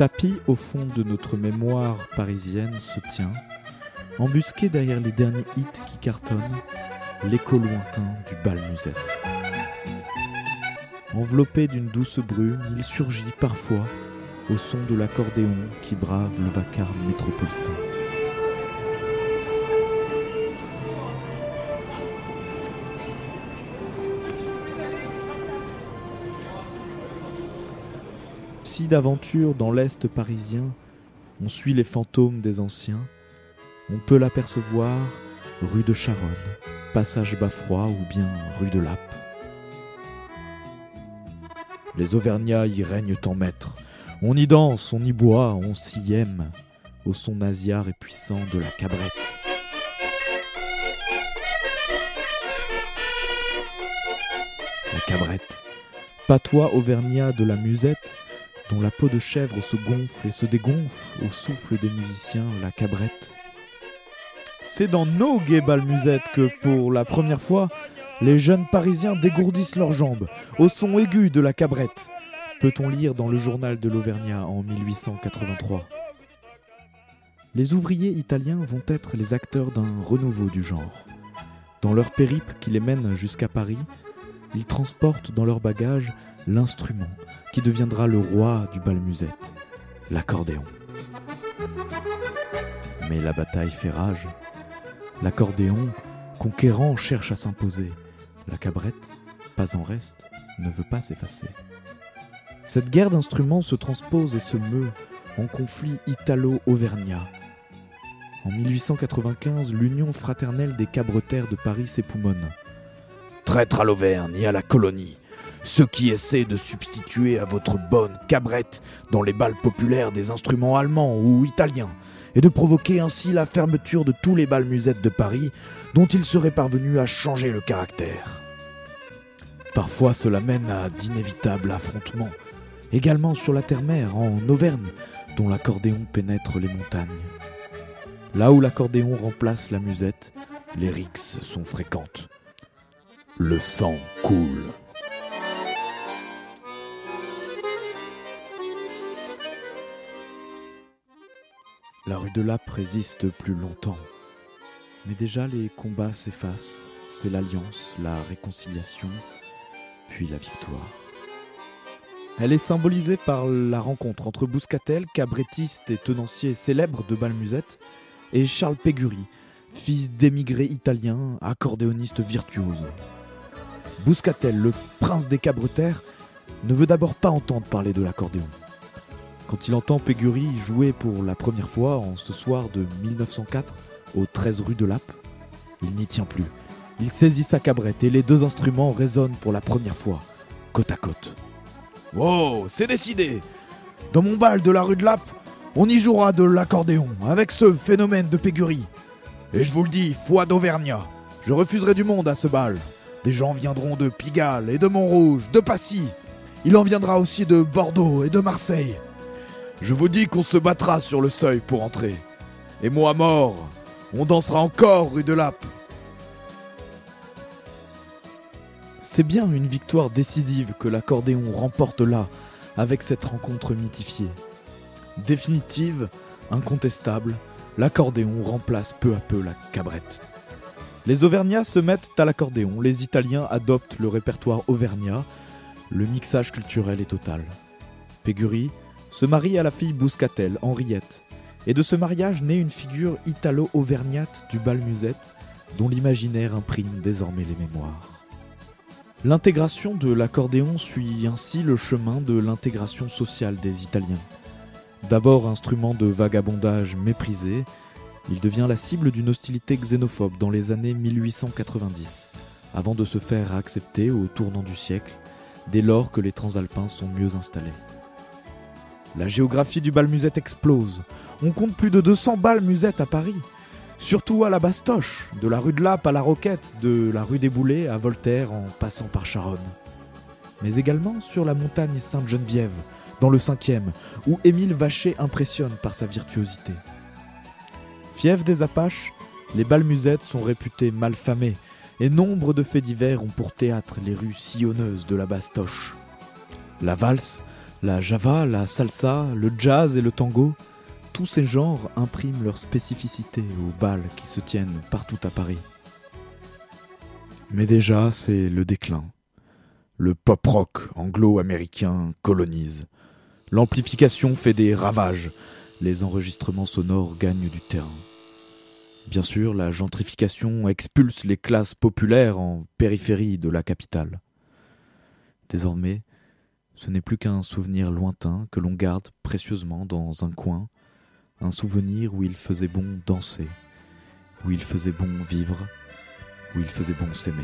Tapis au fond de notre mémoire parisienne se tient, embusqué derrière les derniers hits qui cartonnent, l'écho lointain du bal musette. Enveloppé d'une douce brume, il surgit parfois au son de l'accordéon qui brave le vacarme métropolitain. D'aventure dans l'Est parisien, on suit les fantômes des anciens, on peut l'apercevoir rue de Charonne, passage Bafroid ou bien rue de Lappe. Les Auvergnats y règnent en maître. On y danse, on y boit, on s'y aime, au son nasillard et puissant de la cabrette. La cabrette, patois auvergnat de la musette, dont la peau de chèvre se gonfle et se dégonfle au souffle des musiciens, la cabrette. C'est dans nos gays balmusettes que, pour la première fois, les jeunes Parisiens dégourdissent leurs jambes au son aigu de la cabrette, peut-on lire dans le journal de l'Auvergnat en 1883. Les ouvriers italiens vont être les acteurs d'un renouveau du genre. Dans leur périple qui les mène jusqu'à Paris, ils transportent dans leur bagage l'instrument qui deviendra le roi du bal musette, l'accordéon. Mais la bataille fait rage. L'accordéon, conquérant, cherche à s'imposer. La cabrette, pas en reste, ne veut pas s'effacer. Cette guerre d'instruments se transpose et se meut en conflit italo-auvergnat. En 1895, l'Union fraternelle des cabretaires de Paris s'époumonne. Traître à l'Auvergne et à la colonie, ceux qui essaient de substituer à votre bonne cabrette dans les balles populaires des instruments allemands ou italiens, et de provoquer ainsi la fermeture de tous les bals musettes de Paris dont ils seraient parvenus à changer le caractère. Parfois cela mène à d'inévitables affrontements, également sur la terre-mer, en Auvergne, dont l'accordéon pénètre les montagnes. Là où l'accordéon remplace la musette, les rixes sont fréquentes. Le sang coule. La rue de Lappe résiste plus longtemps. Mais déjà les combats s'effacent. C'est l'alliance, la réconciliation, puis la victoire. Elle est symbolisée par la rencontre entre Bouscatel, cabrettiste et tenancier célèbre de Balmusette, et Charles Pégury, fils d'émigrés italiens, accordéoniste virtuose. Bouscatel, le prince des cabretaires, ne veut d'abord pas entendre parler de l'accordéon. Quand il entend Pégury jouer pour la première fois en ce soir de 1904 au 13 rue de Lappe, il n'y tient plus. Il saisit sa cabrette et les deux instruments résonnent pour la première fois, côte à côte. Oh, c'est décidé Dans mon bal de la rue de Lappe, on y jouera de l'accordéon avec ce phénomène de Pégury. Et je vous le dis, foi d'Auvergnat, je refuserai du monde à ce bal. Des gens viendront de Pigalle et de Montrouge, de Passy. Il en viendra aussi de Bordeaux et de Marseille. Je vous dis qu'on se battra sur le seuil pour entrer. Et moi mort, on dansera encore rue de Lappe. C'est bien une victoire décisive que l'accordéon remporte là, avec cette rencontre mythifiée. Définitive, incontestable, l'accordéon remplace peu à peu la cabrette. Les Auvergnats se mettent à l'accordéon, les Italiens adoptent le répertoire auvergnat, le mixage culturel est total. Pégury se marie à la fille Bouscatel, Henriette, et de ce mariage naît une figure italo-auvergnate du bal musette dont l'imaginaire imprime désormais les mémoires. L'intégration de l'accordéon suit ainsi le chemin de l'intégration sociale des Italiens. D'abord instrument de vagabondage méprisé, il devient la cible d'une hostilité xénophobe dans les années 1890, avant de se faire accepter au tournant du siècle, dès lors que les transalpins sont mieux installés. La géographie du bal musette explose. On compte plus de 200 balles musettes à Paris. Surtout à la Bastoche, de la rue de Lappe à la Roquette, de la rue des Boulets à Voltaire en passant par Charonne. Mais également sur la montagne Sainte-Geneviève, dans le 5e, où Émile Vacher impressionne par sa virtuosité. Fief des Apaches, les balles musettes sont réputées malfamées, et nombre de faits divers ont pour théâtre les rues sillonneuses de la Bastoche. La valse, La java, la salsa, le jazz et le tango, tous ces genres impriment leur spécificité aux bals qui se tiennent partout à Paris. Mais déjà, c'est le déclin. Le pop-rock anglo-américain colonise. L'amplification fait des ravages. Les enregistrements sonores gagnent du terrain. Bien sûr, la gentrification expulse les classes populaires en périphérie de la capitale. Désormais, ce n'est plus qu'un souvenir lointain que l'on garde précieusement dans un coin, un souvenir où il faisait bon danser, où il faisait bon vivre, où il faisait bon s'aimer.